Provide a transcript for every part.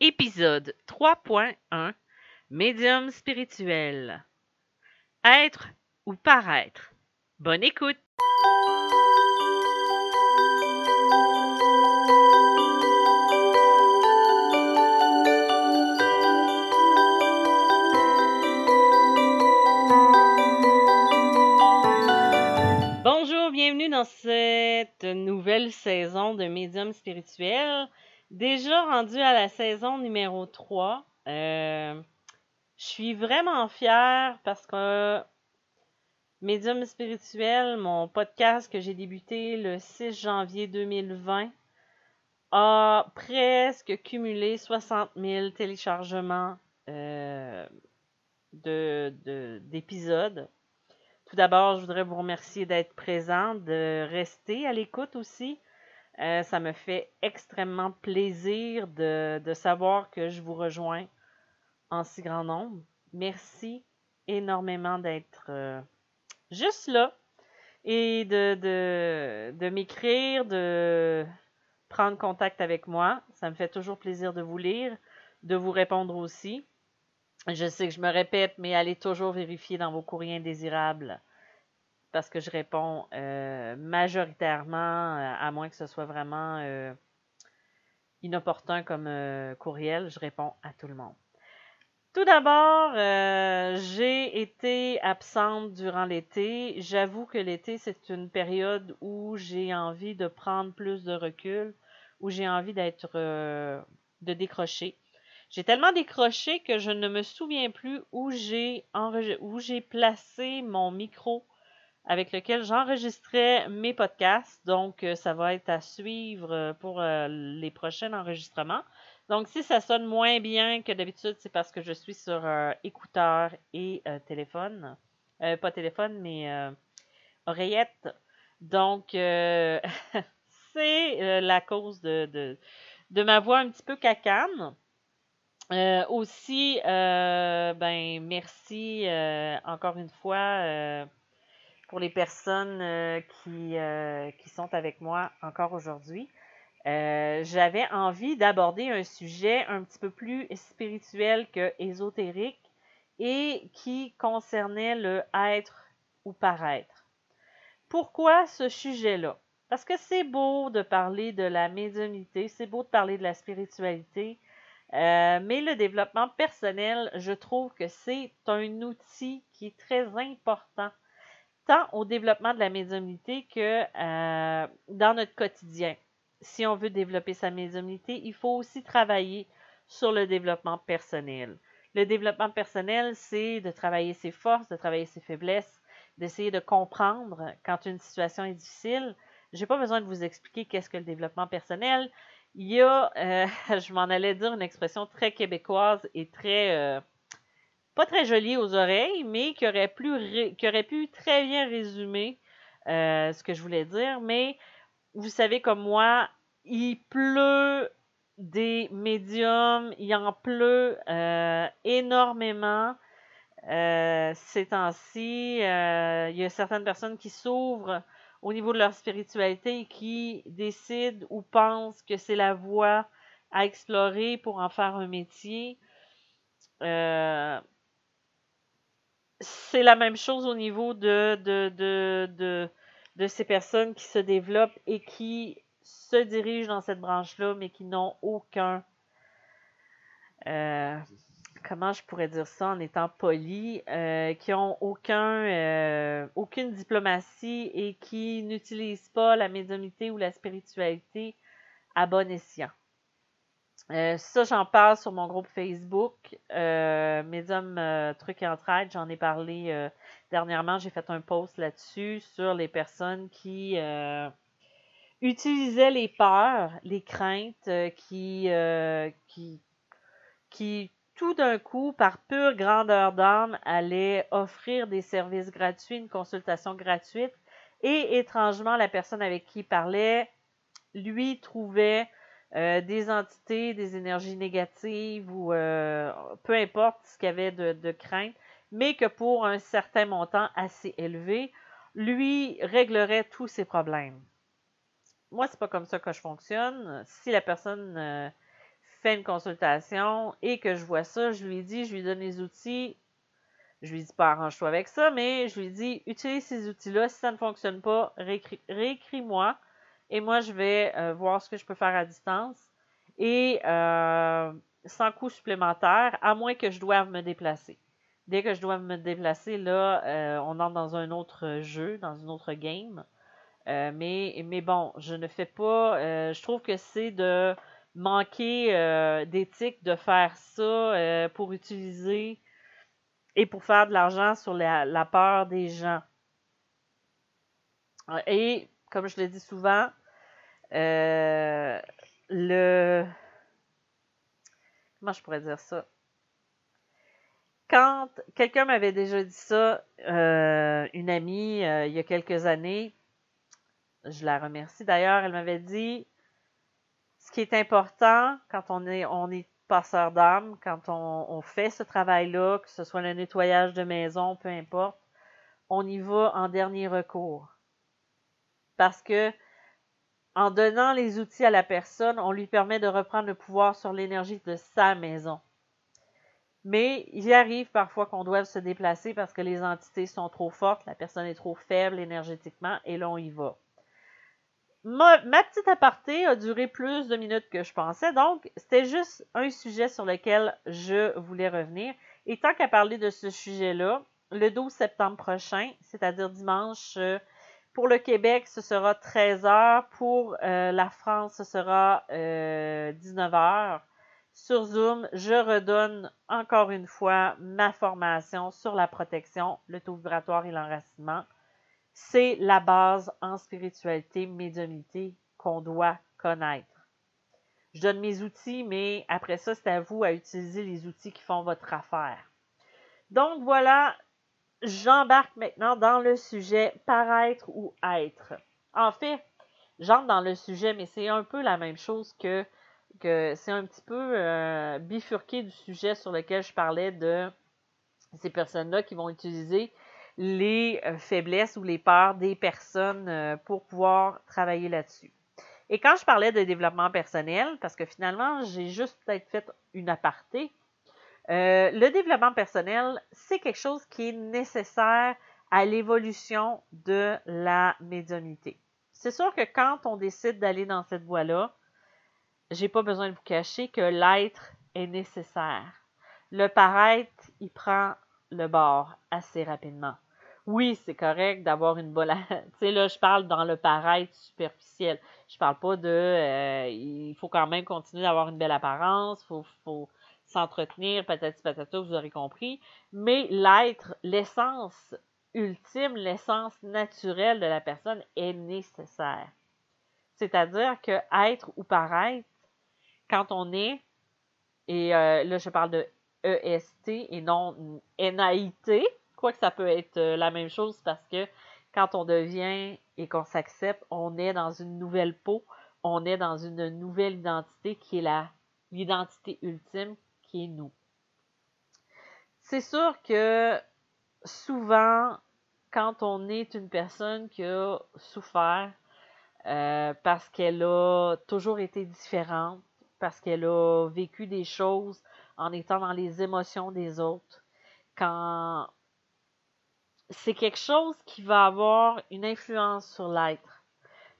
Épisode 3.1 Médium spirituel. Être ou paraître. Bonne écoute. Bonjour, bienvenue dans cette nouvelle saison de Médium spirituel. Déjà rendu à la saison numéro 3. Euh, je suis vraiment fière parce que Médium spirituel, mon podcast que j'ai débuté le 6 janvier 2020, a presque cumulé 60 000 téléchargements euh, d'épisodes. Tout d'abord, je voudrais vous remercier d'être présent, de rester à l'écoute aussi. Euh, ça me fait extrêmement plaisir de, savoir que je vous rejoins en si grand nombre. Merci énormément d'être euh, juste là et de, de, de m'écrire, de prendre contact avec moi. Ça me fait toujours plaisir de vous lire, de vous répondre aussi. Je sais que je me répète, mais allez toujours vérifier dans vos courriers indésirables parce que je réponds euh, majoritairement, euh, à moins que ce soit vraiment euh, inopportun comme courriel, je réponds à tout le monde. Tout d'abord, j'ai été absente durant l'été. J'avoue que l'été, c'est une période où j'ai envie de prendre plus de recul, où j'ai envie d'être de décrocher. J'ai tellement décroché que je ne me souviens plus où j'ai où j'ai placé mon micro avec lequel j'enregistrais mes podcasts. Donc, euh, ça va être à suivre euh, pour euh, les prochains enregistrements. Donc, si ça sonne moins bien que d'habitude, c'est parce que je suis sur écouteur et téléphone. pas téléphone, mais oreillette. Donc, c'est la cause de, de, ma voix un petit peu cacane. aussi, ben merci encore une fois pour les personnes euh, qui, euh, qui sont avec moi encore aujourd'hui. Euh, j'avais envie d'aborder un sujet un petit peu plus spirituel que ésotérique et qui concernait le être ou paraître. Pourquoi ce sujet-là? Parce que c'est beau de parler de la médiumnité, c'est beau de parler de la spiritualité, mais le développement personnel, je trouve que c'est un outil qui est très important tant au développement de la médiumnité que euh, dans notre quotidien. Si on veut développer sa médiumnité, il faut aussi travailler sur le développement personnel. Le développement personnel, c'est de travailler ses forces, de travailler ses faiblesses, d'essayer de comprendre quand une situation est difficile. Je n'ai pas besoin de vous expliquer qu'est-ce que le développement personnel. Il y a, euh, je m'en allais dire une expression très québécoise et très euh, pas très joli aux oreilles, mais qui aurait, qui aurait pu très bien résumer euh, ce que je voulais dire. Mais vous savez comme moi, il pleut des médiums, il en pleut euh, énormément euh, ces temps-ci. il y a certaines personnes qui s'ouvrent au niveau de leur spiritualité et qui décident ou pensent que c'est la voie à explorer pour en faire un métier. Euh, c'est la même chose au niveau de, de, de, ces personnes qui se développent et qui se dirigent dans cette branche-là, mais qui n'ont aucun. Euh, comment je pourrais dire ça en étant poli, euh, qui ont aucun, euh, aucune diplomatie et qui n'utilisent pas la médiumnité ou la spiritualité à bon escient. Euh, ça, j'en parle sur mon groupe Facebook, euh, Médium euh, Trucs et Entraide. J'en ai parlé euh, dernièrement. J'ai fait un post là-dessus sur les personnes qui utilisaient les peurs, les craintes, qui, qui, qui tout d'un coup, par pure grandeur d'âme, allaient offrir des services gratuits, une consultation gratuite. Et étrangement, la personne avec qui il parlait, lui, trouvait euh, des entités, des énergies négatives ou euh, peu importe ce qu'il y avait de, crainte, mais que pour un certain montant assez élevé, lui réglerait tous ses problèmes. Moi, c'est pas comme ça que je fonctionne. Si la personne euh, fait une consultation et que je vois ça, je lui dis, je lui donne les outils. Je lui dis pas arrange-toi avec ça, mais je lui dis utilise ces outils-là. Si ça ne fonctionne pas, réécris-moi et moi je vais euh, voir ce que je peux faire à distance et euh, sans coût supplémentaire, à moins que je doive me déplacer. Dès que je dois me déplacer, là, euh, on entre dans un autre jeu, dans une autre game. mais, mais bon, je ne fais pas. je trouve que c'est de manquer d'éthique de faire ça pour utiliser et pour faire de l'argent sur la, peur des gens. Et comme je le dis souvent, euh, le comment je pourrais dire ça? Quand quelqu'un m'avait déjà dit ça, une amie, il y a quelques années, je la remercie d'ailleurs, elle m'avait dit ce qui est important quand on est, on est passeur d'âme, quand on, fait ce travail-là, que ce soit le nettoyage de maison, peu importe, on y va en dernier recours. Parce que en donnant les outils à la personne, on lui permet de reprendre le pouvoir sur l'énergie de sa maison. Mais il arrive parfois qu'on doive se déplacer parce que les entités sont trop fortes, la personne est trop faible énergétiquement, et là on y va ma, petite aparté a duré plus de minutes que je pensais, donc c'était juste un sujet sur lequel je voulais revenir. Et tant qu'à parler de ce sujet-là, le 12 septembre prochain, c'est-à-dire dimanche, euh, pour le Québec, ce sera 13h. Pour euh, la France, ce sera 19h. Euh, sur Zoom, je redonne encore une fois ma formation sur la protection, le taux vibratoire et l'enracinement c'est la base en spiritualité, médiumnité qu'on doit connaître. Je donne mes outils, mais après ça, c'est à vous à utiliser les outils qui font votre affaire. Donc voilà, j'embarque maintenant dans le sujet paraître ou être. En fait, j'entre dans le sujet, mais c'est un peu la même chose que, c'est un petit peu euh, bifurqué du sujet sur lequel je parlais de ces personnes-là qui vont utiliser les euh, faiblesses ou les peurs des personnes euh, pour pouvoir travailler là-dessus. Et quand je parlais de développement personnel, parce que finalement, j'ai juste peut-être fait une aparté, euh, le développement personnel, c'est quelque chose qui est nécessaire à l'évolution de la médiumnité. C'est sûr que quand on décide d'aller dans cette voie-là, j'ai pas besoin de vous cacher que l'être est nécessaire. Le paraître, il prend le bord assez rapidement oui, c'est correct d'avoir une bonne. tu sais, là, je parle dans le paraître superficiel. Je parle pas de. Euh, il faut quand même continuer d'avoir une belle apparence, il faut, s'entretenir, patati patata, vous aurez compris. Mais l'être, l'essence ultime, l'essence naturelle de la personne est nécessaire. C'est-à-dire que être ou paraître, quand on est, et euh, là je parle de EST et non NAIT, que ça peut être euh, la même chose parce que quand on devient et qu'on s'accepte, on est dans une nouvelle peau, on est dans une nouvelle identité qui est l'identité ultime qui est nous. C'est sûr que souvent, quand on est une personne qui a souffert euh, parce qu'elle a toujours été différente, parce qu'elle a vécu des choses en étant dans les émotions des autres, quand c'est quelque chose qui va avoir une influence sur l'être.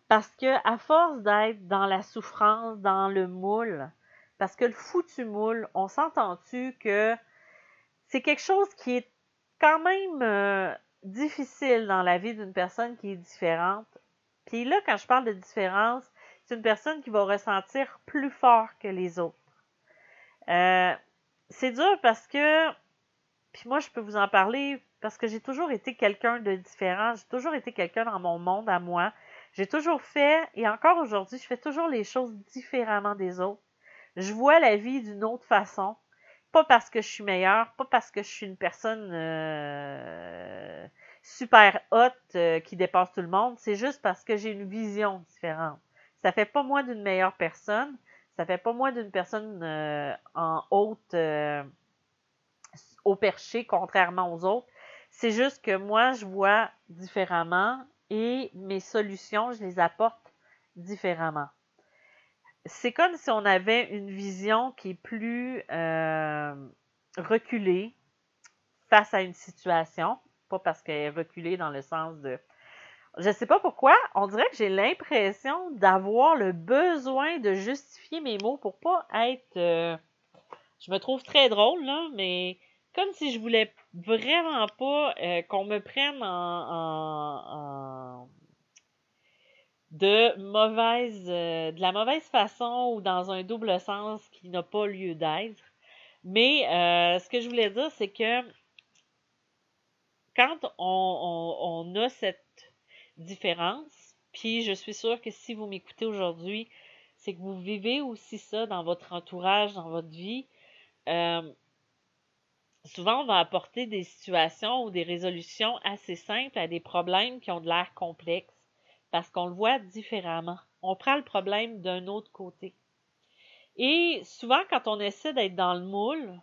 Parce que à force d'être dans la souffrance, dans le moule, parce que le foutu moule, on s'entend-tu que c'est quelque chose qui est quand même euh, difficile dans la vie d'une personne qui est différente. Puis là, quand je parle de différence, c'est une personne qui va ressentir plus fort que les autres. Euh, c'est dur parce que, puis moi, je peux vous en parler parce que j'ai toujours été quelqu'un de différent, j'ai toujours été quelqu'un dans mon monde à moi. J'ai toujours fait, et encore aujourd'hui, je fais toujours les choses différemment des autres. Je vois la vie d'une autre façon. Pas parce que je suis meilleure, pas parce que je suis une personne euh, super haute euh, qui dépasse tout le monde, c'est juste parce que j'ai une vision différente. Ça fait pas moi d'une meilleure personne, ça fait pas moi d'une personne euh, en haute au perché, contrairement aux autres. C'est juste que moi, je vois différemment et mes solutions, je les apporte différemment. C'est comme si on avait une vision qui est plus euh, reculée face à une situation, pas parce qu'elle est reculée dans le sens de je sais pas pourquoi, on dirait que j'ai l'impression d'avoir le besoin de justifier mes mots pour pas être euh, je me trouve très drôle là, mais comme si je voulais vraiment pas euh, qu'on me prenne en, de mauvaise euh, de la mauvaise façon ou dans un double sens qui n'a pas lieu d'être. Mais ce que je voulais dire, c'est que quand on, on, a cette différence, puis je suis sûre que si vous m'écoutez aujourd'hui, c'est que vous vivez aussi ça dans votre entourage, dans votre vie. Euh, souvent, on va apporter des situations ou des résolutions assez simples à des problèmes qui ont de l'air complexes parce qu'on le voit différemment. On prend le problème d'un autre côté. Et souvent, quand on essaie d'être dans le moule,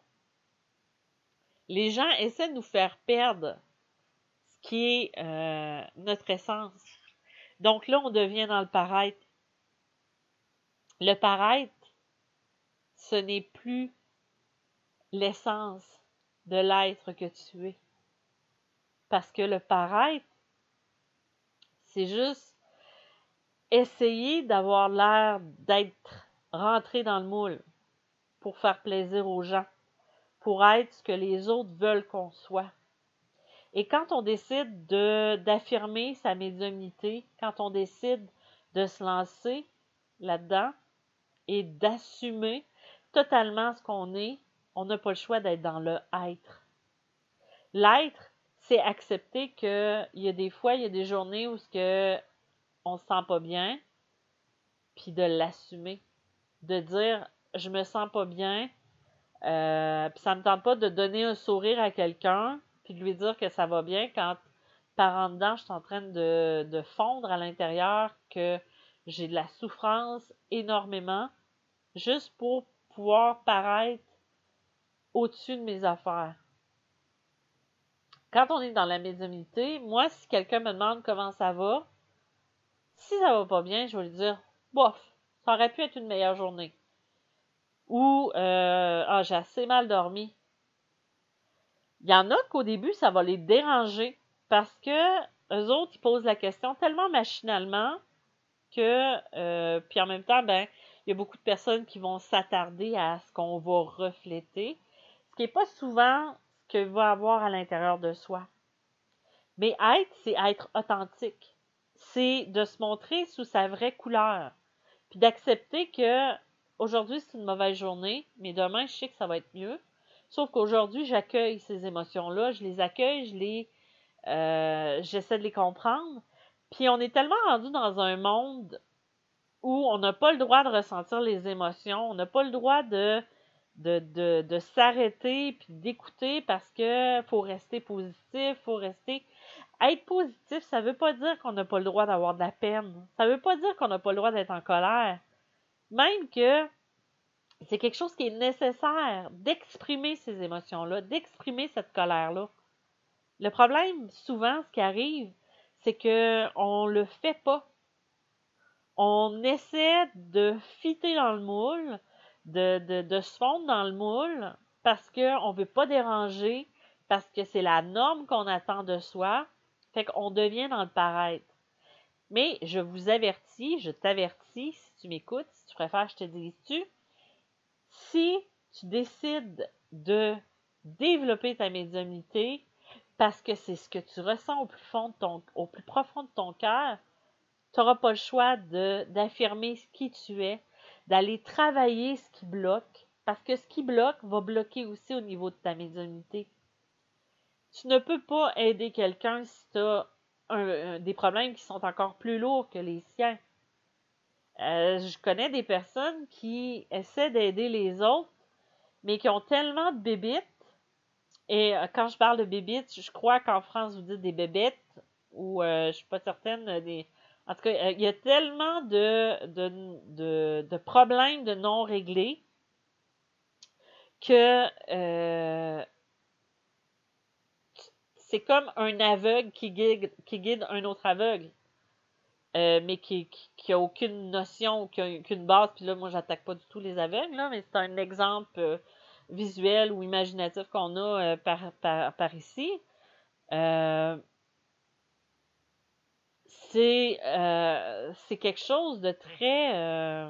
les gens essaient de nous faire perdre qui est euh, notre essence. Donc là, on devient dans le paraître. Le paraître, ce n'est plus l'essence de l'être que tu es. Parce que le paraître, c'est juste essayer d'avoir l'air d'être rentré dans le moule pour faire plaisir aux gens, pour être ce que les autres veulent qu'on soit. Et quand on décide de, d'affirmer sa médiumnité, quand on décide de se lancer là-dedans et d'assumer totalement ce qu'on est, on n'a pas le choix d'être dans le être. L'être, c'est accepter qu'il y a des fois, il y a des journées où ce que on se sent pas bien, puis de l'assumer, de dire je me sens pas bien, euh, puis ça me tente pas de donner un sourire à quelqu'un, puis de lui dire que ça va bien quand par en dedans, je suis en train de, de fondre à l'intérieur, que j'ai de la souffrance énormément, juste pour pouvoir paraître au-dessus de mes affaires. Quand on est dans la médiumnité, moi, si quelqu'un me demande comment ça va, si ça va pas bien, je vais lui dire, bof, ça aurait pu être une meilleure journée. Ou, euh, ah, j'ai assez mal dormi. Il y en a qu'au début, ça va les déranger parce que eux autres, ils posent la question tellement machinalement que, euh, puis en même temps, ben, il y a beaucoup de personnes qui vont s'attarder à ce qu'on va refléter, ce qui n'est pas souvent ce que va avoir à l'intérieur de soi. Mais être, c'est être authentique. C'est de se montrer sous sa vraie couleur. Puis d'accepter que aujourd'hui, c'est une mauvaise journée, mais demain, je sais que ça va être mieux. Sauf qu'aujourd'hui, j'accueille ces émotions-là, je les accueille, je les, euh, j'essaie de les comprendre. Puis on est tellement rendu dans un monde où on n'a pas le droit de ressentir les émotions, on n'a pas le droit de, de, de, de s'arrêter puis d'écouter parce que faut rester positif, faut rester. Être positif, ça veut pas dire qu'on n'a pas le droit d'avoir de la peine. Ça veut pas dire qu'on n'a pas le droit d'être en colère. Même que c'est quelque chose qui est nécessaire d'exprimer ces émotions-là, d'exprimer cette colère-là. Le problème, souvent, ce qui arrive, c'est que on le fait pas. On essaie de fitter dans le moule, de, de, se fondre dans le moule parce qu'on ne veut pas déranger, parce que c'est la norme qu'on attend de soi. Fait qu'on devient dans le paraître. Mais je vous avertis, je t'avertis, si tu m'écoutes, si tu préfères, je te dis tu si tu décides de développer ta médiumnité parce que c'est ce que tu ressens au plus, au plus profond de ton cœur, tu n'auras pas le choix d'affirmer qui tu es, d'aller travailler ce qui bloque, parce que ce qui bloque va bloquer aussi au niveau de ta médiumnité. Tu ne peux pas aider quelqu'un si tu as des problèmes qui sont encore plus lourds que les siens. Euh, je connais des personnes qui essaient d'aider les autres, mais qui ont tellement de bébites. Et euh, quand je parle de bébites, je crois qu'en France, vous dites des bébêtes, ou euh, je suis pas certaine des. En tout cas, il y a tellement de, de, de, problèmes de non réglés que c'est comme un aveugle qui guide, qui guide un autre aveugle. euh, mais qui, qui, aucune notion, qui a aucune base. Puis là, moi, j'attaque pas du tout les aveugles, mais c'est un exemple euh, visuel ou imaginatif qu'on a par, par, par, ici. C'est c'est quelque chose de très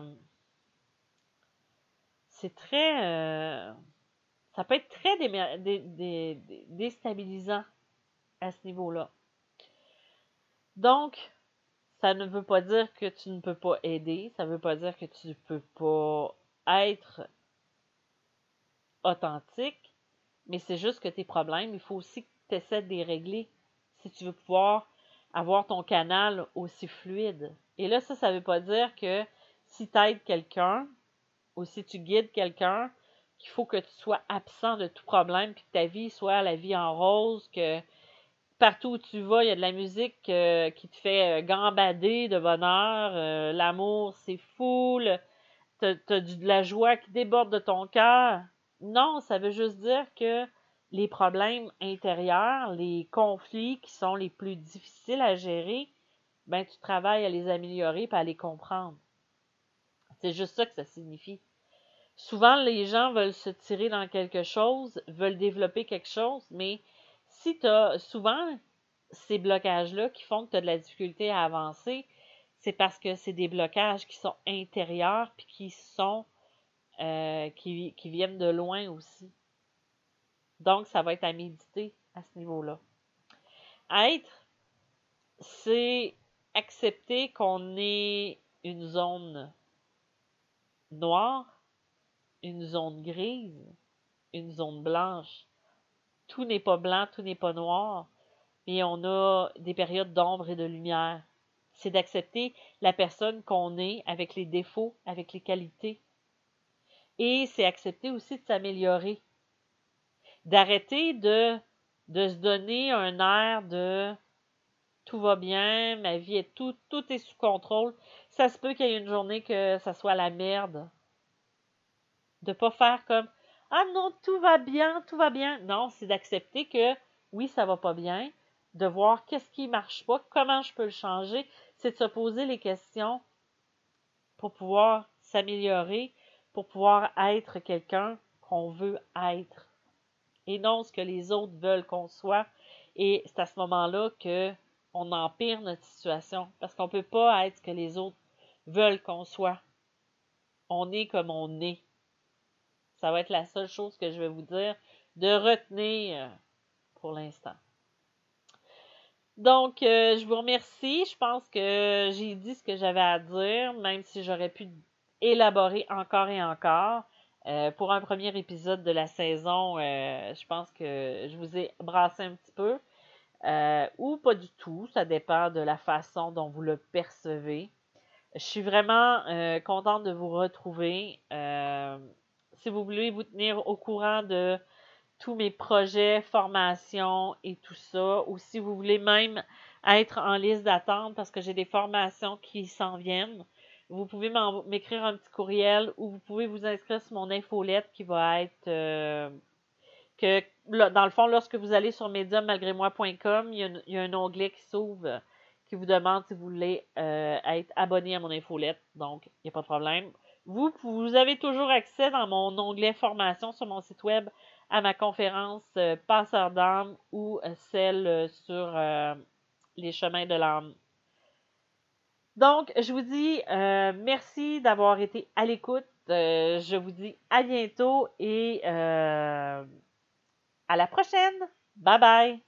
c'est très ça peut être très déstabilisant à ce niveau-là. Donc, ça ne veut pas dire que tu ne peux pas aider, ça ne veut pas dire que tu ne peux pas être authentique, mais c'est juste que tes problèmes, il faut aussi que tu essaies de les régler si tu veux pouvoir avoir ton canal aussi fluide. Et là, ça, ça ne veut pas dire que si tu aides quelqu'un ou si tu guides quelqu'un, qu'il faut que tu sois absent de tout problème, puis que ta vie soit la vie en rose, que partout où tu vas, il y a de la musique euh, qui te fait euh, gambader de bonheur, euh, l'amour, c'est fou, tu as, de la joie qui déborde de ton cœur. Non, ça veut juste dire que les problèmes intérieurs, les conflits qui sont les plus difficiles à gérer, ben tu travailles à les améliorer et à les comprendre. C'est juste ça que ça signifie. Souvent, les gens veulent se tirer dans quelque chose, veulent développer quelque chose, mais si tu as souvent ces blocages-là qui font que tu as de la difficulté à avancer, c'est parce que c'est des blocages qui sont intérieurs puis qui sont euh, qui, qui viennent de loin aussi. Donc, ça va être à méditer à ce niveau-là. Être, c'est accepter qu'on est une zone noire une zone grise, une zone blanche. Tout n'est pas blanc, tout n'est pas noir, mais on a des périodes d'ombre et de lumière. C'est d'accepter la personne qu'on est avec les défauts, avec les qualités. Et c'est accepter aussi de s'améliorer. D'arrêter de, se donner un air de tout va bien, ma vie est tout, tout est sous contrôle. Ça se peut qu'il y ait une journée que ça soit la merde. De pas faire comme Ah non, tout va bien, tout va bien. Non, c'est d'accepter que oui, ça va pas bien, de voir qu'est-ce qui marche pas, comment je peux le changer. C'est de se poser les questions pour pouvoir s'améliorer, pour pouvoir être quelqu'un qu'on veut être. Et non ce que les autres veulent qu'on soit. Et c'est à ce moment-là que on empire notre situation. Parce qu'on ne peut pas être ce que les autres veulent qu'on soit. On est comme on est. Ça va être la seule chose que je vais vous dire de retenir pour l'instant. Donc, euh, je vous remercie. Je pense que j'ai dit ce que j'avais à dire, même si j'aurais pu élaborer encore et encore. Euh, pour un premier épisode de la saison, euh, je pense que je vous ai brassé un petit peu. ou pas du tout. Ça dépend de la façon dont vous le percevez. Je suis vraiment contente de vous retrouver si vous voulez vous tenir au courant de tous mes projets, formations et tout ça, ou si vous voulez même être en liste d'attente parce que j'ai des formations qui s'en viennent, vous pouvez m'écrire un petit courriel ou vous pouvez vous inscrire sur mon infolette qui va être euh, que dans le fond, lorsque vous allez sur mediummalgrémoi.com, il, il, y a un onglet qui s'ouvre qui vous demande si vous voulez euh, être abonné à mon infolette. Donc, il n'y a pas de problème. Vous, vous avez toujours accès dans mon onglet formation sur mon site web à ma conférence euh, Passeur d'âme ou celle sur les chemins de l'âme. Donc, je vous dis merci d'avoir été à l'écoute. je vous dis à bientôt et à la prochaine. Bye bye.